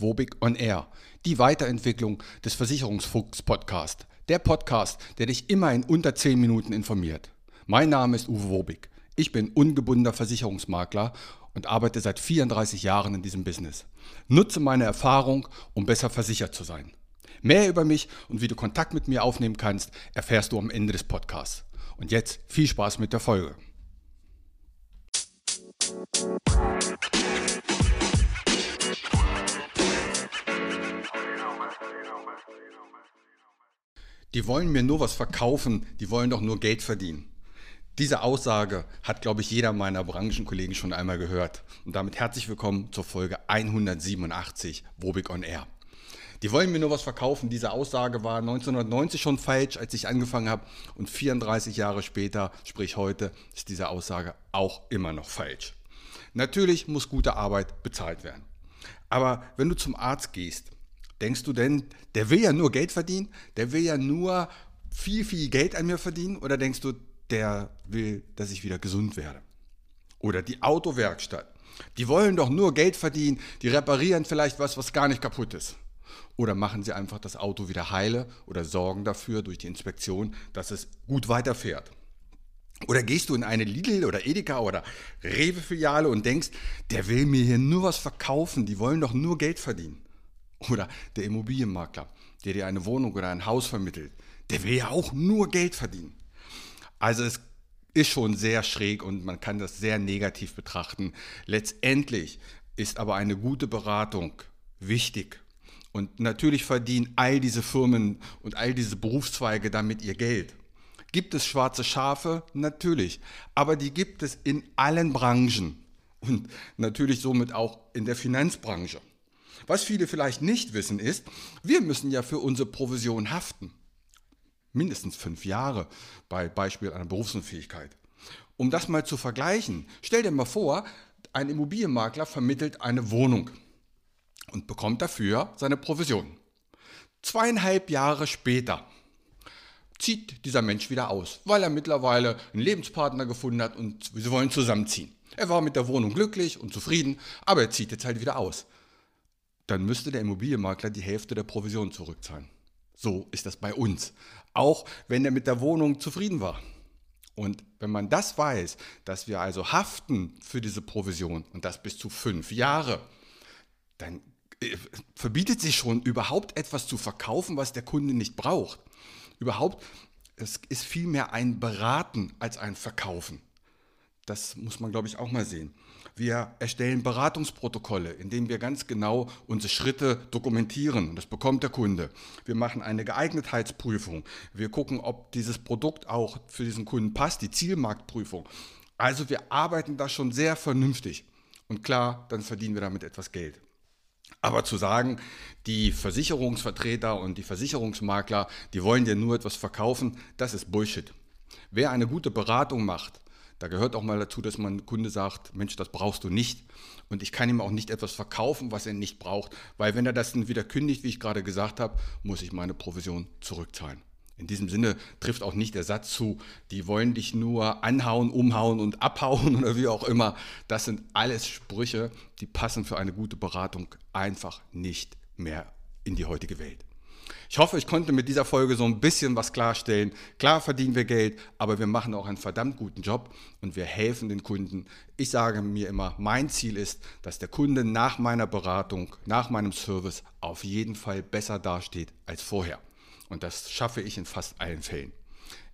Wobig on Air, die Weiterentwicklung des Versicherungsfuchs Podcast. Der Podcast, der dich immer in unter 10 Minuten informiert. Mein Name ist Uwe Wobig. Ich bin ungebundener Versicherungsmakler und arbeite seit 34 Jahren in diesem Business. Nutze meine Erfahrung, um besser versichert zu sein. Mehr über mich und wie du Kontakt mit mir aufnehmen kannst, erfährst du am Ende des Podcasts. Und jetzt viel Spaß mit der Folge. Die wollen mir nur was verkaufen, die wollen doch nur Geld verdienen. Diese Aussage hat, glaube ich, jeder meiner Branchenkollegen schon einmal gehört. Und damit herzlich willkommen zur Folge 187 Wobig on Air. Die wollen mir nur was verkaufen. Diese Aussage war 1990 schon falsch, als ich angefangen habe. Und 34 Jahre später, sprich heute, ist diese Aussage auch immer noch falsch. Natürlich muss gute Arbeit bezahlt werden. Aber wenn du zum Arzt gehst, denkst du denn, der will ja nur Geld verdienen? Der will ja nur viel, viel Geld an mir verdienen? Oder denkst du, der will, dass ich wieder gesund werde? Oder die Autowerkstatt. Die wollen doch nur Geld verdienen, die reparieren vielleicht was, was gar nicht kaputt ist. Oder machen sie einfach das Auto wieder heile oder sorgen dafür durch die Inspektion, dass es gut weiterfährt. Oder gehst du in eine Lidl oder Edeka oder Rewe-Filiale und denkst, der will mir hier nur was verkaufen, die wollen doch nur Geld verdienen. Oder der Immobilienmakler, der dir eine Wohnung oder ein Haus vermittelt, der will ja auch nur Geld verdienen. Also es ist schon sehr schräg und man kann das sehr negativ betrachten. Letztendlich ist aber eine gute Beratung wichtig. Und natürlich verdienen all diese Firmen und all diese Berufszweige damit ihr Geld. Gibt es schwarze Schafe? Natürlich. Aber die gibt es in allen Branchen und natürlich somit auch in der Finanzbranche. Was viele vielleicht nicht wissen ist, wir müssen ja für unsere Provision haften. Mindestens fünf Jahre bei Beispiel einer Berufsunfähigkeit. Um das mal zu vergleichen, stell dir mal vor, ein Immobilienmakler vermittelt eine Wohnung und bekommt dafür seine Provision. Zweieinhalb Jahre später zieht dieser Mensch wieder aus, weil er mittlerweile einen Lebenspartner gefunden hat und sie wollen zusammenziehen. Er war mit der Wohnung glücklich und zufrieden, aber er zieht jetzt halt wieder aus. Dann müsste der Immobilienmakler die Hälfte der Provision zurückzahlen. So ist das bei uns. Auch wenn er mit der Wohnung zufrieden war. Und wenn man das weiß, dass wir also haften für diese Provision und das bis zu fünf Jahre, dann äh, verbietet sich schon überhaupt etwas zu verkaufen, was der Kunde nicht braucht überhaupt, es ist vielmehr ein Beraten als ein Verkaufen. Das muss man, glaube ich, auch mal sehen. Wir erstellen Beratungsprotokolle, in denen wir ganz genau unsere Schritte dokumentieren. Das bekommt der Kunde. Wir machen eine Geeignetheitsprüfung. Wir gucken, ob dieses Produkt auch für diesen Kunden passt, die Zielmarktprüfung. Also wir arbeiten da schon sehr vernünftig. Und klar, dann verdienen wir damit etwas Geld. Aber zu sagen, die Versicherungsvertreter und die Versicherungsmakler, die wollen dir nur etwas verkaufen, das ist Bullshit. Wer eine gute Beratung macht, da gehört auch mal dazu, dass man Kunde sagt, Mensch, das brauchst du nicht. Und ich kann ihm auch nicht etwas verkaufen, was er nicht braucht, weil wenn er das dann wieder kündigt, wie ich gerade gesagt habe, muss ich meine Provision zurückzahlen. In diesem Sinne trifft auch nicht der Satz zu, die wollen dich nur anhauen, umhauen und abhauen oder wie auch immer. Das sind alles Sprüche, die passen für eine gute Beratung einfach nicht mehr in die heutige Welt. Ich hoffe, ich konnte mit dieser Folge so ein bisschen was klarstellen. Klar verdienen wir Geld, aber wir machen auch einen verdammt guten Job und wir helfen den Kunden. Ich sage mir immer, mein Ziel ist, dass der Kunde nach meiner Beratung, nach meinem Service auf jeden Fall besser dasteht als vorher. Und das schaffe ich in fast allen Fällen.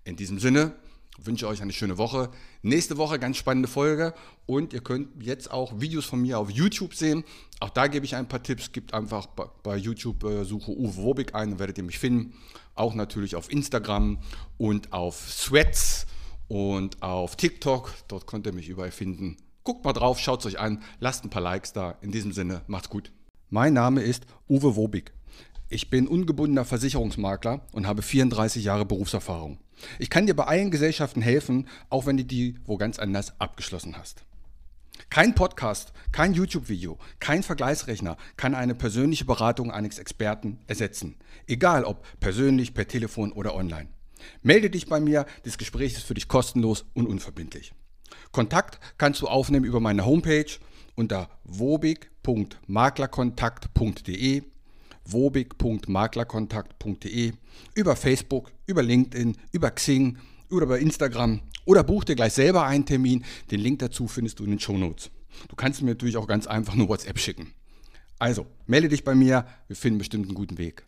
In diesem Sinne wünsche euch eine schöne Woche. Nächste Woche ganz spannende Folge und ihr könnt jetzt auch Videos von mir auf YouTube sehen. Auch da gebe ich ein paar Tipps. Gebt einfach bei YouTube äh, Suche Uwe Wobig ein, dann werdet ihr mich finden. Auch natürlich auf Instagram und auf Threads und auf TikTok. Dort könnt ihr mich überall finden. Guckt mal drauf, schaut es euch an, lasst ein paar Likes da. In diesem Sinne, macht's gut. Mein Name ist Uwe Wobig. Ich bin ungebundener Versicherungsmakler und habe 34 Jahre Berufserfahrung. Ich kann dir bei allen Gesellschaften helfen, auch wenn du die wo ganz anders abgeschlossen hast. Kein Podcast, kein YouTube-Video, kein Vergleichsrechner kann eine persönliche Beratung eines Experten ersetzen. Egal ob persönlich, per Telefon oder online. Melde dich bei mir, das Gespräch ist für dich kostenlos und unverbindlich. Kontakt kannst du aufnehmen über meine Homepage unter wobig.maklerkontakt.de wobig.maklerkontakt.de über Facebook, über LinkedIn, über Xing oder über Instagram oder buch dir gleich selber einen Termin. Den Link dazu findest du in den Show Notes. Du kannst mir natürlich auch ganz einfach nur WhatsApp schicken. Also, melde dich bei mir, wir finden bestimmt einen guten Weg.